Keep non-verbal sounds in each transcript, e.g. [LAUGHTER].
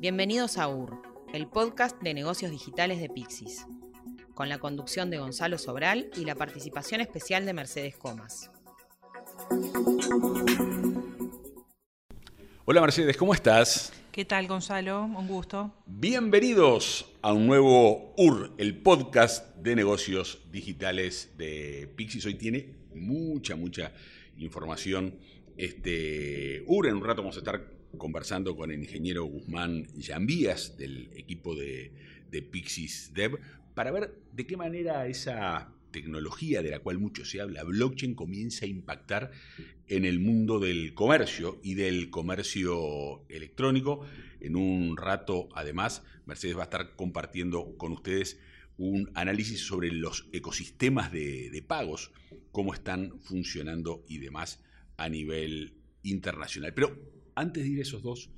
Bienvenidos a UR, el podcast de negocios digitales de Pixis, con la conducción de Gonzalo Sobral y la participación especial de Mercedes Comas. Hola Mercedes, ¿cómo estás? ¿Qué tal Gonzalo? Un gusto. Bienvenidos a un nuevo UR, el podcast de negocios digitales de Pixis. Hoy tiene mucha, mucha información. Este UR, en un rato vamos a estar conversando con el ingeniero Guzmán Yambías del equipo de, de Pixis Dev para ver de qué manera esa tecnología de la cual mucho se habla, blockchain, comienza a impactar en el mundo del comercio y del comercio electrónico. En un rato, además, Mercedes va a estar compartiendo con ustedes un análisis sobre los ecosistemas de, de pagos, cómo están funcionando y demás a nivel internacional. Pero antes de ir a esos dos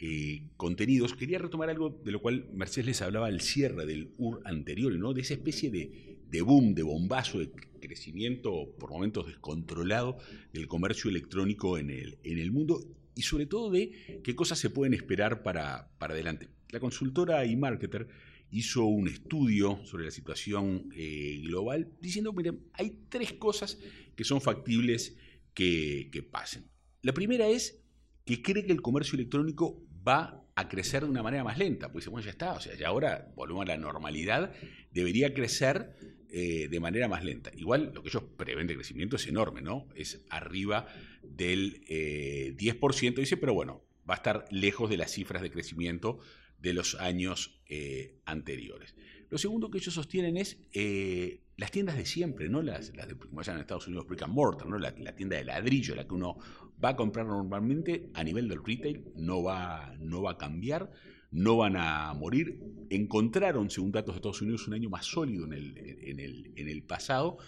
eh, contenidos, quería retomar algo de lo cual Mercedes les hablaba al cierre del UR anterior, ¿no? de esa especie de, boom, de bombazo, de crecimiento por momentos descontrolado del comercio electrónico en el, en el mundo y sobre todo de qué cosas se pueden esperar para, para adelante. La consultora eMarketer hizo un estudio sobre la situación eh, global diciendo, miren, hay tres cosas que son factibles que pasen. La primera es que cree que el comercio electrónico va a crecer de una manera más lenta. Pues bueno, ya está, o sea, ya ahora volvemos a la normalidad, debería crecer eh, de manera más lenta. Igual lo que ellos prevén de crecimiento es enorme, ¿no? Es arriba del 10%, eh, dice, pero bueno, va a estar lejos de las cifras de crecimiento de los años eh, anteriores. Lo segundo que ellos sostienen es eh, las tiendas de siempre, ¿no? Las, las de, como llaman en Estados Unidos, brick and mortar, ¿no? La, tienda de ladrillo, la que uno va a comprar normalmente a nivel del retail, no va, no va a cambiar, no van a morir. Encontraron, según datos de Estados Unidos, un año más sólido en el, en el, pasado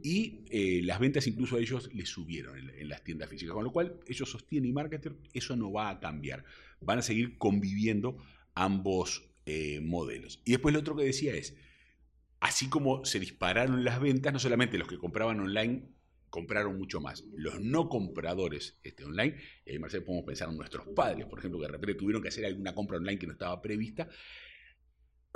y eh, las ventas incluso a ellos les subieron en, las tiendas físicas, con lo cual ellos sostienen y marketer, eso no va a cambiar. Van a seguir conviviendo ambos eh, modelos. Y después lo otro que decía es, así como se dispararon las ventas, no solamente los que compraban online compraron mucho más, los no compradores este, online, y ahí Marcelo podemos pensar en nuestros padres, por ejemplo, que de repente tuvieron que hacer alguna compra online que no estaba prevista,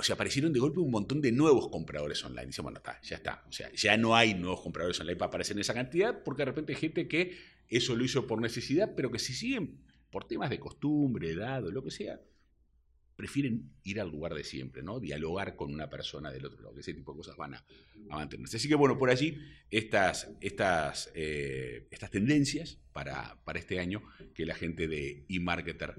o sea, aparecieron de golpe un montón de nuevos compradores online. Dice, bueno, está, ya está. O sea, ya no hay nuevos compradores online para aparecer en esa cantidad, porque de repente hay gente que eso lo hizo por necesidad, pero que si siguen por temas de costumbre, edad o lo que sea, prefieren ir al lugar de siempre, ¿no? Dialogar con una persona del otro lado, ese tipo de cosas van a, mantenerse. Así que bueno, por allí estas, estas, eh, estas tendencias para, para este año que la gente de eMarketer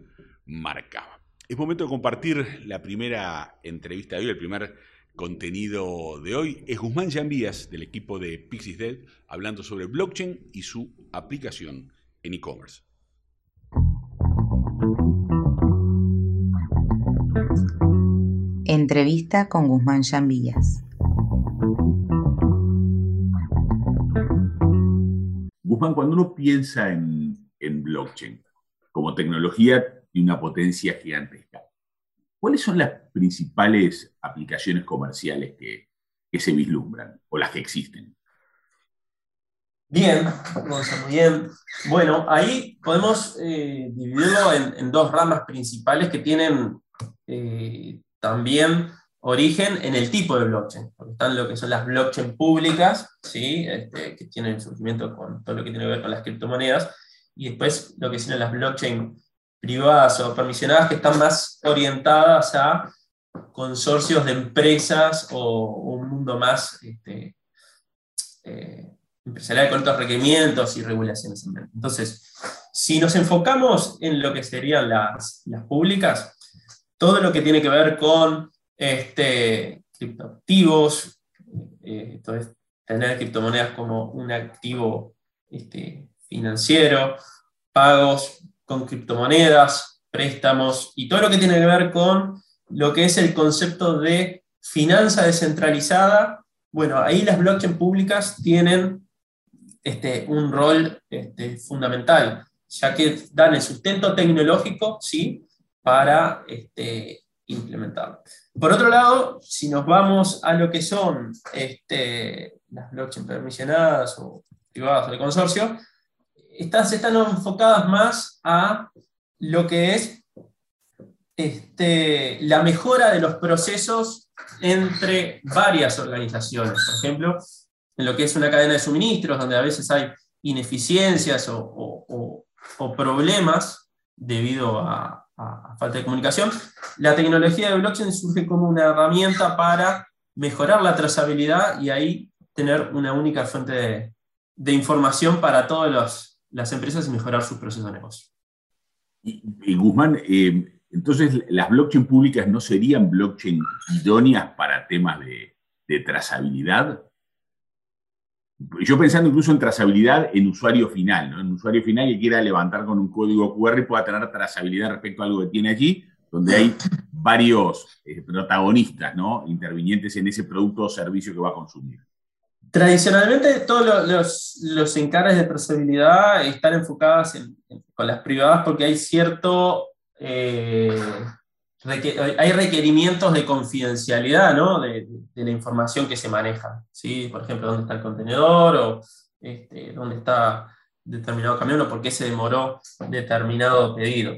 marcaba. Es momento de compartir la primera entrevista de hoy, el primer contenido de hoy. Es Guzmán Jambías del equipo de Pixis Dead hablando sobre blockchain y su aplicación en e-commerce. Entrevista con Guzmán Villas. Guzmán, cuando uno piensa en, blockchain como tecnología de una potencia gigantesca, ¿cuáles son las principales aplicaciones comerciales que, se vislumbran o las que existen? Bien, muy bien. Bueno, ahí podemos eh, dividirlo en, dos ramas principales que tienen eh, también origen en el tipo de blockchain, porque están lo que son las blockchain públicas, ¿sí? Este, que tienen surgimiento con todo lo que tiene que ver con las criptomonedas, y después lo que son las blockchain privadas o permisionadas que están más orientadas a consorcios de empresas o un mundo más este, eh, empresarial con otros requerimientos y regulaciones. Entonces, si nos enfocamos en lo que serían las, las públicas, todo lo que tiene que ver con este, criptoactivos, eh, tener criptomonedas como un activo este, financiero, pagos con criptomonedas, préstamos y todo lo que tiene que ver con lo que es el concepto de finanza descentralizada. Bueno, ahí las blockchain públicas tienen este, un rol este, fundamental, ya que dan el sustento tecnológico, ¿sí? Para este, implementarlo. Por otro lado, si nos vamos a lo que son este, las blockchain permisionadas o privadas o de consorcio, estas están enfocadas más a lo que es este, la mejora de los procesos entre varias organizaciones. Por ejemplo, en lo que es una cadena de suministros, donde a veces hay ineficiencias o, problemas debido a, falta de comunicación, la tecnología de blockchain surge como una herramienta para mejorar la trazabilidad y ahí tener una única fuente de, información para todas las empresas y mejorar sus procesos de negocio. Y, Guzmán, eh, entonces las blockchain públicas no serían blockchain idóneas para temas de, de trazabilidad. Yo pensando incluso en trazabilidad en usuario final, ¿no? En usuario final que quiera levantar con un código QR y pueda tener trazabilidad respecto a algo que tiene allí, donde hay varios eh, protagonistas, ¿no? Intervinientes en ese producto o servicio que va a consumir. Tradicionalmente todos los, los, encargos de trazabilidad están enfocados con las privadas porque hay cierto eh, hay requerimientos de confidencialidad ¿no? de, la información que se maneja. ¿sí? Por ejemplo, dónde está el contenedor o este, dónde está determinado camión o por qué se demoró determinado pedido.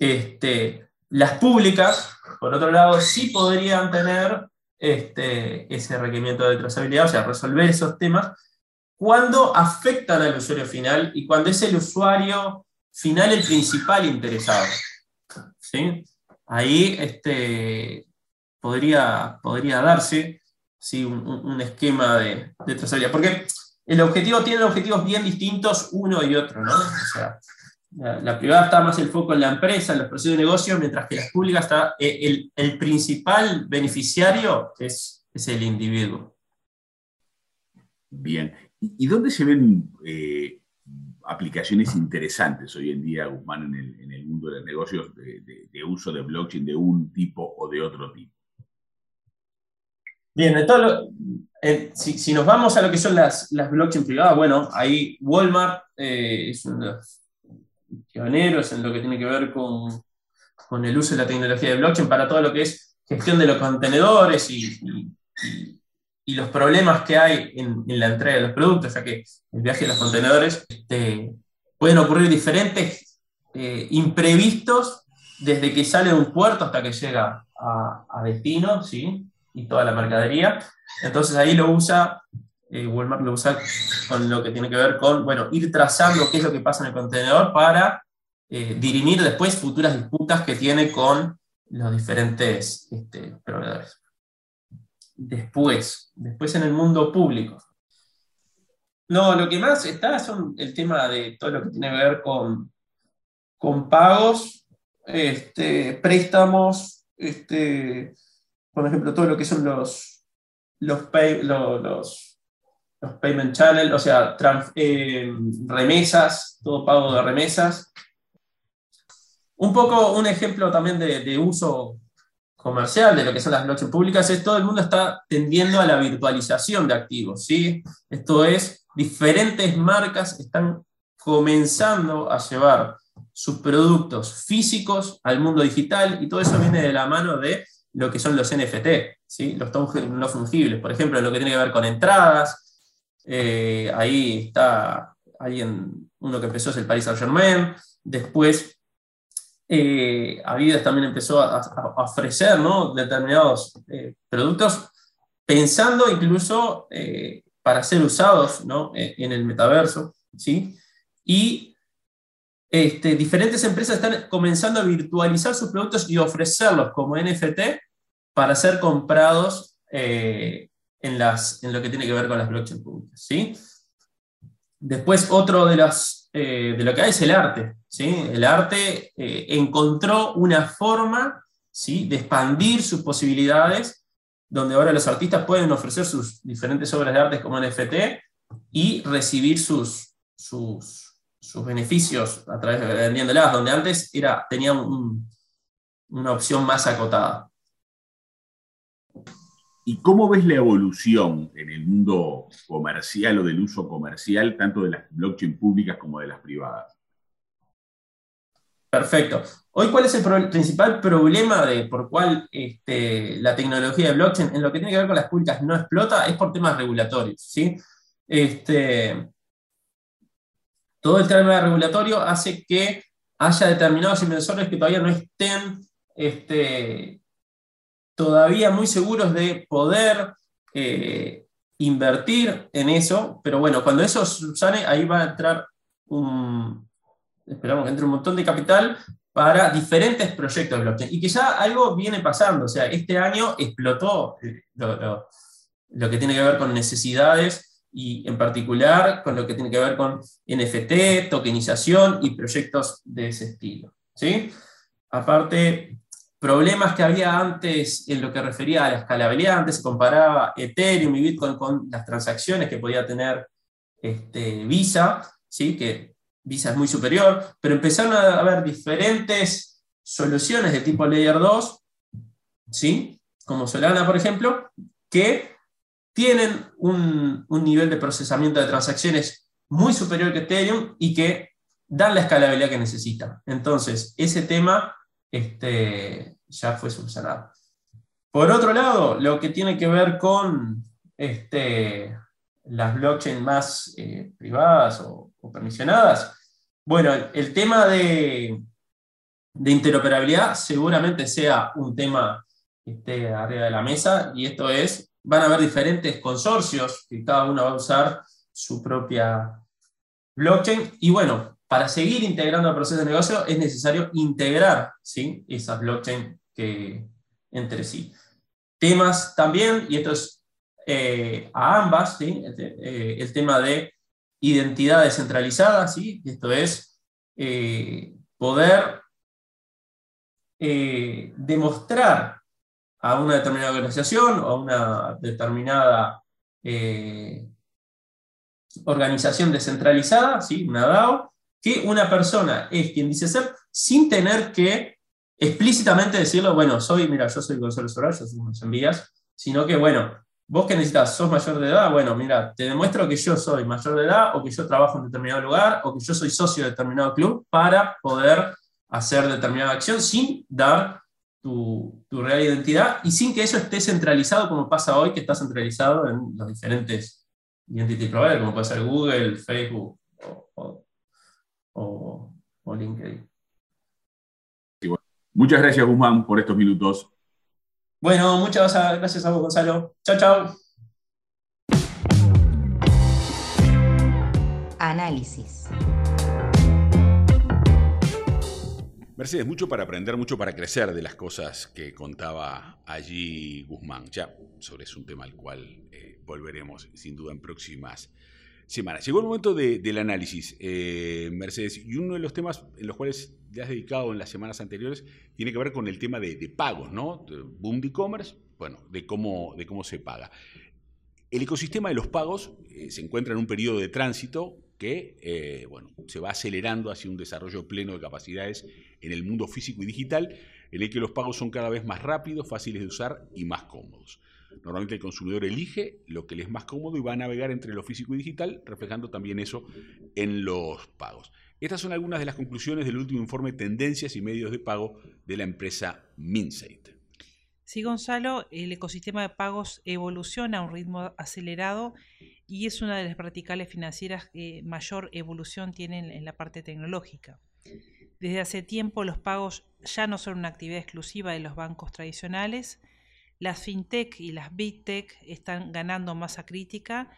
Este, las públicas, por otro lado, sí podrían tener este, ese requerimiento de trazabilidad, o sea, resolver esos temas cuando afectan al usuario final y cuando es el usuario final el principal interesado. ¿sí? Ahí este, podría, podría darse ¿sí? un, esquema de, de, trazabilidad, porque el objetivo tiene objetivos bien distintos uno y otro. ¿no? O sea, la, privada está más el foco en la empresa, en los procesos de negocio, mientras que la pública está, eh, el, el principal beneficiario es, es, el individuo. Bien. ¿Y dónde se ven eh, aplicaciones interesantes hoy en día, Guzmán, en el, mundo de los negocios de, uso de blockchain de un tipo o de otro tipo? Bien, si, nos vamos a lo que son las, las blockchain privadas, bueno, ahí Walmart eh, es uno de los pioneros en lo que tiene que ver con, con, el uso de la tecnología de blockchain para todo lo que es gestión de los contenedores y los problemas que hay en, la entrega de los productos, ya que el viaje de los contenedores este, pueden ocurrir diferentes eh, imprevistos desde que sale de un puerto hasta que llega a, destino, ¿sí? Y toda la mercadería. Entonces ahí lo usa, eh, Walmart lo usa con lo que tiene que ver con, bueno, ir trazando qué es lo que pasa en el contenedor para eh, dirimir después futuras disputas que tiene con los diferentes este, proveedores después, después en el mundo público. No, lo que más está son el tema de todo lo que tiene que ver con, con pagos, este, préstamos, este, por ejemplo, todo lo que son los, los, payment channels, o sea, eh, remesas, todo pago de remesas. Un poco un ejemplo también de, de uso comercial de lo que son las blockchain públicas es todo el mundo está tendiendo a la virtualización de activos. ¿sí? Esto es, diferentes marcas están comenzando a llevar sus productos físicos al mundo digital y todo eso viene de la mano de lo que son los NFT, ¿sí? los no fungibles. Por ejemplo, lo que tiene que ver con entradas. Eh, ahí está alguien, uno que empezó es el Paris Saint Germain. Después eh, Adidas también empezó a, ofrecer determinados eh, productos pensando incluso eh, para ser usados en el metaverso. ¿sí? Y este, diferentes empresas están comenzando a virtualizar sus productos y ofrecerlos como NFT para ser comprados en, las, en lo que tiene que ver con las blockchain públicas. ¿sí? Después, otro de, las, de lo que es el arte. El arte eh, encontró una forma ¿sí? de expandir sus posibilidades, donde ahora los artistas pueden ofrecer sus diferentes obras de arte como NFT y recibir sus, sus, beneficios a través de vendiéndolas, donde antes era, tenía una opción más acotada. ¿Y cómo ves la evolución en el mundo comercial o del uso comercial, tanto de las blockchain públicas como de las privadas? Perfecto. Hoy, ¿cuál es el principal problema de por cuál este, la tecnología de blockchain en lo que tiene que ver con las públicas no explota? Es por temas regulatorios. ¿sí? Este, todo el tema regulatorio hace que haya determinados inversores que todavía no estén este, todavía muy seguros de poder eh, invertir en eso, pero bueno, cuando eso sale, ahí va a entrar un, esperamos que entre un montón de capital para diferentes proyectos de blockchain. Y que ya algo viene pasando, o sea, este año explotó lo, que tiene que ver con necesidades y en particular con lo que tiene que ver con NFT, tokenización y proyectos de ese estilo. ¿sí? Aparte, problemas que había antes en lo que refería a la escalabilidad, antes se comparaba Ethereum y Bitcoin con las transacciones que podía tener este, Visa, ¿sí? que Visa es muy superior, pero empezaron a haber diferentes soluciones de tipo Layer 2, ¿sí? como Solana, por ejemplo, que tienen un, nivel de procesamiento de transacciones muy superior que Ethereum y que dan la escalabilidad que necesitan. Entonces, ese tema este, ya fue subsanado. Por otro lado, lo que tiene que ver con este, las blockchains más eh, privadas o, permisionadas, bueno, el tema de, interoperabilidad seguramente sea un tema esté arriba de la mesa y esto es, van a haber diferentes consorcios que cada uno va a usar su propia blockchain y bueno, para seguir integrando el proceso de negocio es necesario integrar ¿sí? esas blockchains que, entre sí. Temas también, y esto es eh, a ambas, ¿sí? Este, eh, el tema de identidad descentralizada, ¿sí? esto es eh, poder demostrar a una determinada organización o a una determinada organización descentralizada, ¿sí? una DAO, que una persona es quien dice ser sin tener que explícitamente decirlo, bueno, soy, mira, yo soy Gonzalo Solar, yo soy envías, sino que, bueno, vos que necesitas, sos mayor de edad, bueno, mira, te demuestro que yo soy mayor de edad o que yo trabajo en determinado lugar o que yo soy socio de determinado club para poder hacer determinada acción sin dar tu, tu real identidad y sin que eso esté centralizado como pasa hoy, que está centralizado en los diferentes identity providers, como puede ser Google, Facebook o, o LinkedIn. Muchas gracias, Guzmán, por estos minutos. Bueno, muchas gracias a vos, Gonzalo. Chao, chao. Análisis. Mercedes, mucho para aprender, mucho para crecer de las cosas que contaba allí Guzmán. Ya sobre es un tema al cual eh, volveremos sin duda en próximas semana. Llegó el momento del análisis, eh, Mercedes, y uno de los temas en los cuales te has dedicado en las semanas anteriores tiene que ver con el tema de, pagos, ¿no? Boom de e-commerce, bueno, de cómo, de cómo se paga. El ecosistema de los pagos eh, se encuentra en un periodo de tránsito que eh, bueno, se va acelerando hacia un desarrollo pleno de capacidades en el mundo físico y digital, en el que los pagos son cada vez más rápidos, fáciles de usar y más cómodos. Normalmente el consumidor elige lo que le es más cómodo y va a navegar entre lo físico y digital, reflejando también eso en los pagos. Estas son algunas de las conclusiones del último informe Tendencias y Medios de Pago de la empresa Minsait. Sí, Gonzalo, el ecosistema de pagos evoluciona a un ritmo acelerado y es una de las verticales financieras que mayor evolución tienen en la parte tecnológica. Desde hace tiempo los pagos ya no son una actividad exclusiva de los bancos tradicionales, las fintech y las big tech están ganando masa crítica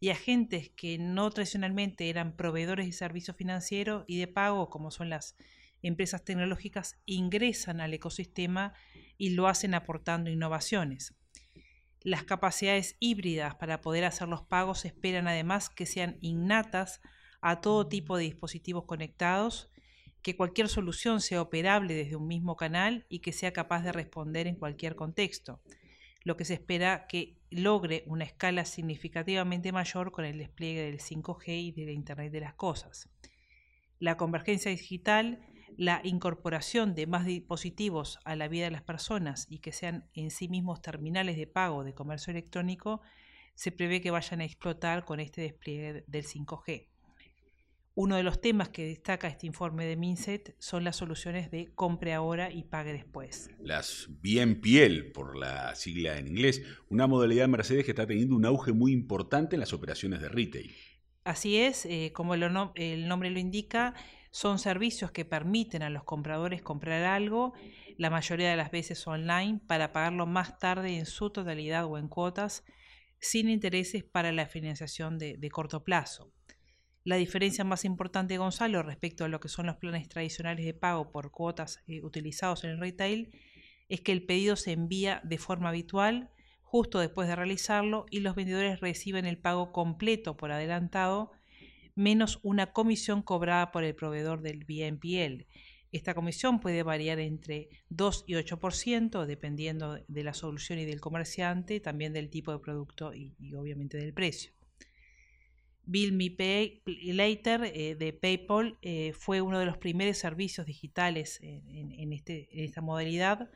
y agentes que no tradicionalmente eran proveedores de servicios financieros y de pago, como son las empresas tecnológicas, ingresan al ecosistema y lo hacen aportando innovaciones. Las capacidades híbridas para poder hacer los pagos esperan además que sean innatas a todo tipo de dispositivos conectados que cualquier solución sea operable desde un mismo canal y que sea capaz de responder en cualquier contexto, lo que se espera que logre una escala significativamente mayor con el despliegue del 5G y de la Internet de las Cosas. La convergencia digital, la incorporación de más dispositivos a la vida de las personas y que sean en sí mismos terminales de pago de comercio electrónico, se prevé que vayan a explotar con este despliegue del 5G. Uno de los temas que destaca este informe de MINSET son las soluciones de compre ahora y pague después. Las bien piel, por la sigla en inglés, una modalidad de Mercedes que está teniendo un auge muy importante en las operaciones de retail. Así es, eh, como el, nombre lo indica, Son servicios que permiten a los compradores comprar algo, la mayoría de las veces online, para pagarlo más tarde en su totalidad o en cuotas, sin intereses para la financiación de, corto plazo. La diferencia más importante, Gonzalo, respecto a lo que son los planes tradicionales de pago por cuotas eh, utilizados en el retail, es que el pedido se envía de forma habitual justo después de realizarlo y los vendedores reciben el pago completo por adelantado menos una comisión cobrada por el proveedor del BNPL. Esta comisión puede variar entre 2 y 8%, dependiendo de la solución y del comerciante, también del tipo de producto y, obviamente del precio. Bill Me Pay Later eh, de PayPal eh, fue uno de los primeros servicios digitales en, este, en esta modalidad.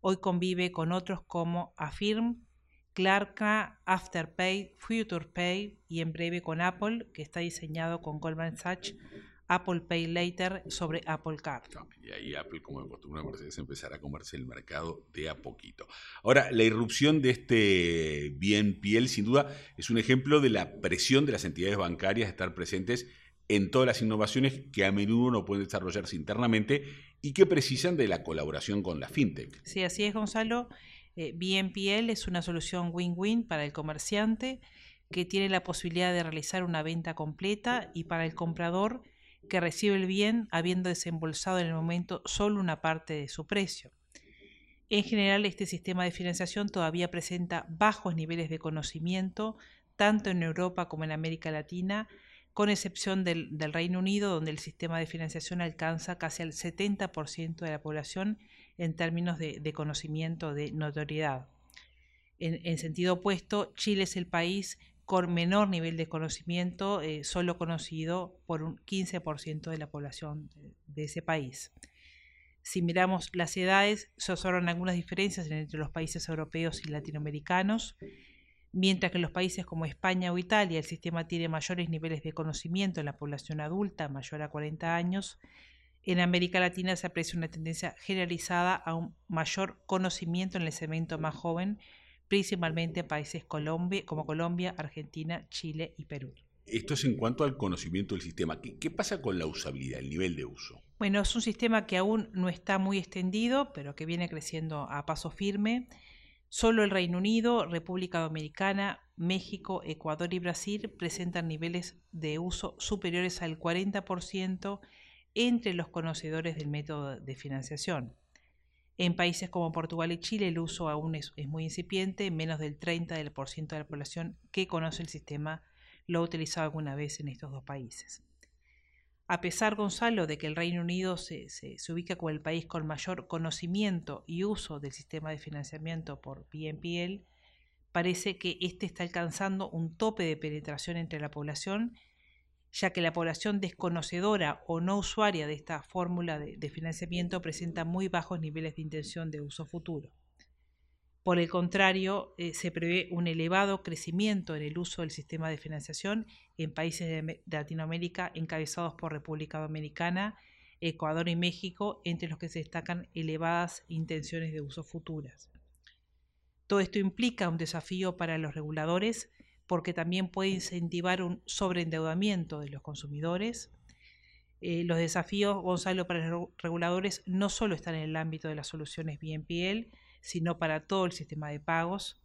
Hoy convive con otros como Affirm, Clarka, Afterpay, FuturePay y en breve con Apple, que está diseñado con Goldman Sachs, Apple Pay Later sobre Apple Card. Y ahí Apple, como acostumbra Mercedes, empezará a comerse el mercado de a poquito. Ahora, la irrupción de este bien piel, sin duda, es un ejemplo de la presión de las entidades bancarias de estar presentes en todas las innovaciones que a menudo no pueden desarrollarse internamente y que precisan de la colaboración con la fintech. Sí, así es, Gonzalo. Eh, BNPL es una solución win-win para el comerciante que tiene la posibilidad de realizar una venta completa y para el comprador que recibe el bien habiendo desembolsado en el momento solo una parte de su precio. En general, este sistema de financiación todavía presenta bajos niveles de conocimiento, tanto en Europa como en América Latina, con excepción del, Reino Unido, donde el sistema de financiación alcanza casi al 70% de la población en términos de, conocimiento, de notoriedad. En, sentido opuesto, Chile es el país con menor nivel de conocimiento, eh, solo conocido por un 15% de la población de, ese país. Si miramos las edades, se observan algunas diferencias entre los países europeos y latinoamericanos. Mientras que en los países como España o Italia el sistema tiene mayores niveles de conocimiento en la población adulta, mayor a 40 años, en América Latina se aprecia una tendencia generalizada a un mayor conocimiento en el segmento más joven, principalmente en países como Colombia, Argentina, Chile y Perú. Esto es en cuanto al conocimiento del sistema. ¿Qué, pasa con la usabilidad, el nivel de uso? Bueno, es un sistema que aún no está muy extendido, pero que viene creciendo a paso firme. Solo el Reino Unido, República Dominicana, México, Ecuador y Brasil presentan niveles de uso superiores al 40% entre los conocedores del método de financiación. En países como Portugal y Chile el uso aún es, muy incipiente, menos del 30% de la población que conoce el sistema lo ha utilizado alguna vez en estos dos países. A pesar, Gonzalo, de que el Reino Unido se, ubica como el país con mayor conocimiento y uso del sistema de financiamiento por BNPL, parece que éste está alcanzando un tope de penetración entre la población ya que la población desconocedora o no usuaria de esta fórmula de, financiamiento presenta muy bajos niveles de intención de uso futuro. Por el contrario, eh, se prevé un elevado crecimiento en el uso del sistema de financiación en países de, Latinoamérica encabezados por República Dominicana, Ecuador y México, entre los que se destacan elevadas intenciones de uso futuras. Todo esto implica un desafío para los reguladores porque también puede incentivar un sobreendeudamiento de los consumidores. Eh, los desafíos, Gonzalo, para los reguladores no solo están en el ámbito de las soluciones BNPL, sino para todo el sistema de pagos.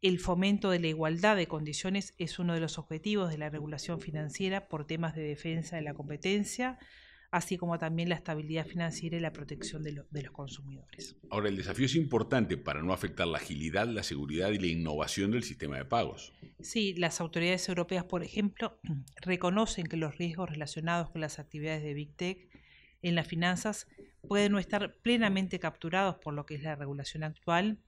El fomento de la igualdad de condiciones es uno de los objetivos de la regulación financiera por temas de defensa de la competencia, así como también la estabilidad financiera y la protección de, los consumidores. Ahora, el desafío es importante para no afectar la agilidad, la seguridad y la innovación del sistema de pagos. Sí, las autoridades europeas, por ejemplo, [CLEARS THROAT] reconocen que los riesgos relacionados con las actividades de Big Tech en las finanzas pueden no estar plenamente capturados por lo que es la regulación actual,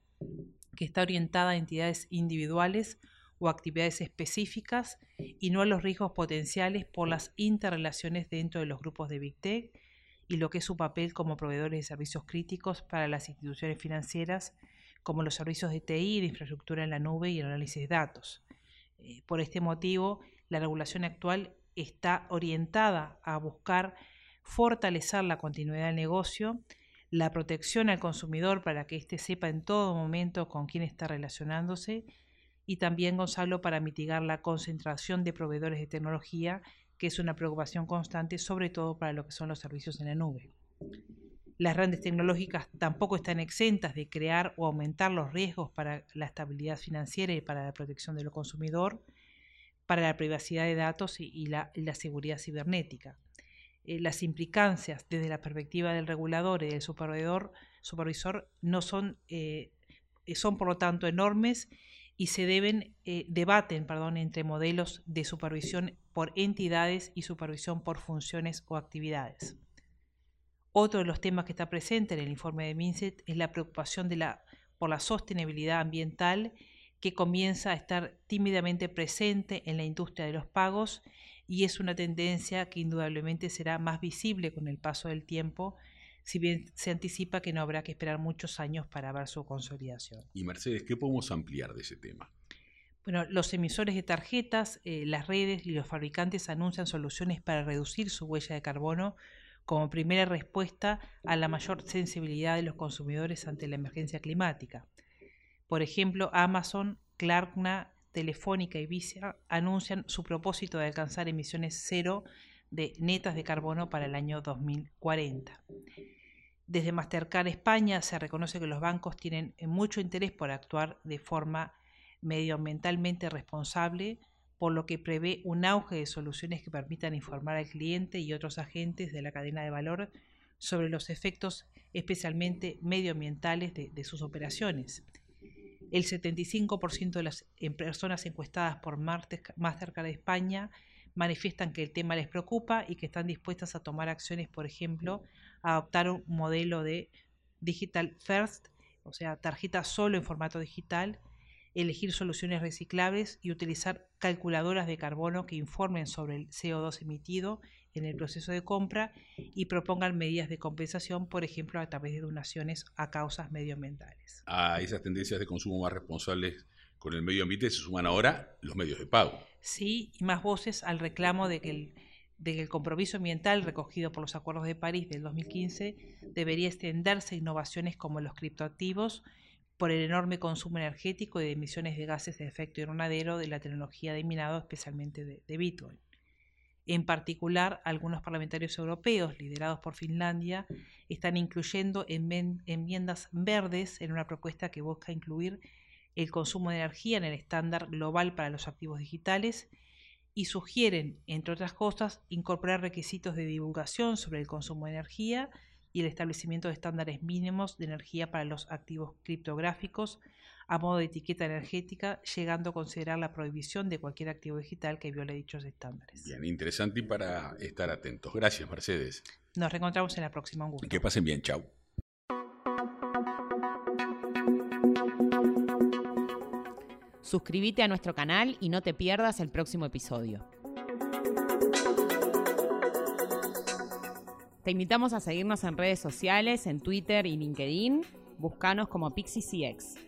que está orientada a entidades individuales o actividades específicas y no a los riesgos potenciales por las interrelaciones dentro de los grupos de Big Tech y lo que es su papel como proveedores de servicios críticos para las instituciones financieras, como los servicios de TI, de infraestructura en la nube y el análisis de datos. Eh, por este motivo, la regulación actual está orientada a buscar fortalecer la continuidad del negocio, la protección al consumidor para que éste sepa en todo momento con quién está relacionándose y también, Gonzalo, para mitigar la concentración de proveedores de tecnología que es una preocupación constante, sobre todo para lo que son los servicios en la nube. Las grandes tecnológicas tampoco están exentas de crear o aumentar los riesgos para la estabilidad financiera y para la protección del consumidor, para la privacidad de datos y, la, seguridad cibernética. Eh, las implicancias desde la perspectiva del regulador y del supervisor, supervisor no son, eh, son por lo tanto enormes y se deben eh, debaten perdón, entre modelos de supervisión por entidades y supervisión por funciones o actividades. Otro de los temas que está presente en el informe de MINSET es la preocupación de la, por la sostenibilidad ambiental que comienza a estar tímidamente presente en la industria de los pagos y es una tendencia que indudablemente será más visible con el paso del tiempo, si bien se anticipa que no habrá que esperar muchos años para ver su consolidación. Y Mercedes, ¿qué podemos ampliar de ese tema? Bueno, los emisores de tarjetas, eh, las redes y los fabricantes anuncian soluciones para reducir su huella de carbono como primera respuesta a la mayor sensibilidad de los consumidores ante la emergencia climática. Por ejemplo, Amazon, Klarna, Telefónica y Visa anuncian su propósito de alcanzar emisiones cero de netas de carbono para el año 2040. Desde Mastercard España se reconoce que los bancos tienen mucho interés por actuar de forma medioambientalmente responsable por lo que prevé un auge de soluciones que permitan informar al cliente y otros agentes de la cadena de valor sobre los efectos especialmente medioambientales de, sus operaciones. El 75% de las personas encuestadas por Mastercard España manifiestan que el tema les preocupa y que están dispuestas a tomar acciones, por ejemplo, a adoptar un modelo de digital first, o sea, tarjeta solo en formato digital, elegir soluciones reciclables y utilizar calculadoras de carbono que informen sobre el CO2 emitido en el proceso de compra y propongan medidas de compensación, por ejemplo, a través de donaciones a causas medioambientales. A esas tendencias de consumo más responsables con el medio ambiente se suman ahora los medios de pago. Sí, y más voces al reclamo de que el, de que el compromiso ambiental recogido por los Acuerdos de París del 2015 debería extenderse a innovaciones como los criptoactivos por el enorme consumo energético y de emisiones de gases de efecto invernadero de la tecnología de minado, especialmente de, Bitcoin. En particular, algunos parlamentarios europeos, liderados por Finlandia, están incluyendo enmiendas verdes en una propuesta que busca incluir el consumo de energía en el estándar global para los activos digitales y sugieren, entre otras cosas, incorporar requisitos de divulgación sobre el consumo de energía y el establecimiento de estándares mínimos de energía para los activos criptográficos a modo de etiqueta energética, llegando a considerar la prohibición de cualquier activo digital que viole dichos estándares. Bien, interesante y para estar atentos. Gracias, Mercedes. Nos reencontramos en la próxima. Un gusto. Que pasen bien. Chao. Suscríbete a nuestro canal y no te pierdas el próximo episodio. Te invitamos a seguirnos en redes sociales, en Twitter y LinkedIn. Búscanos como PixieCX.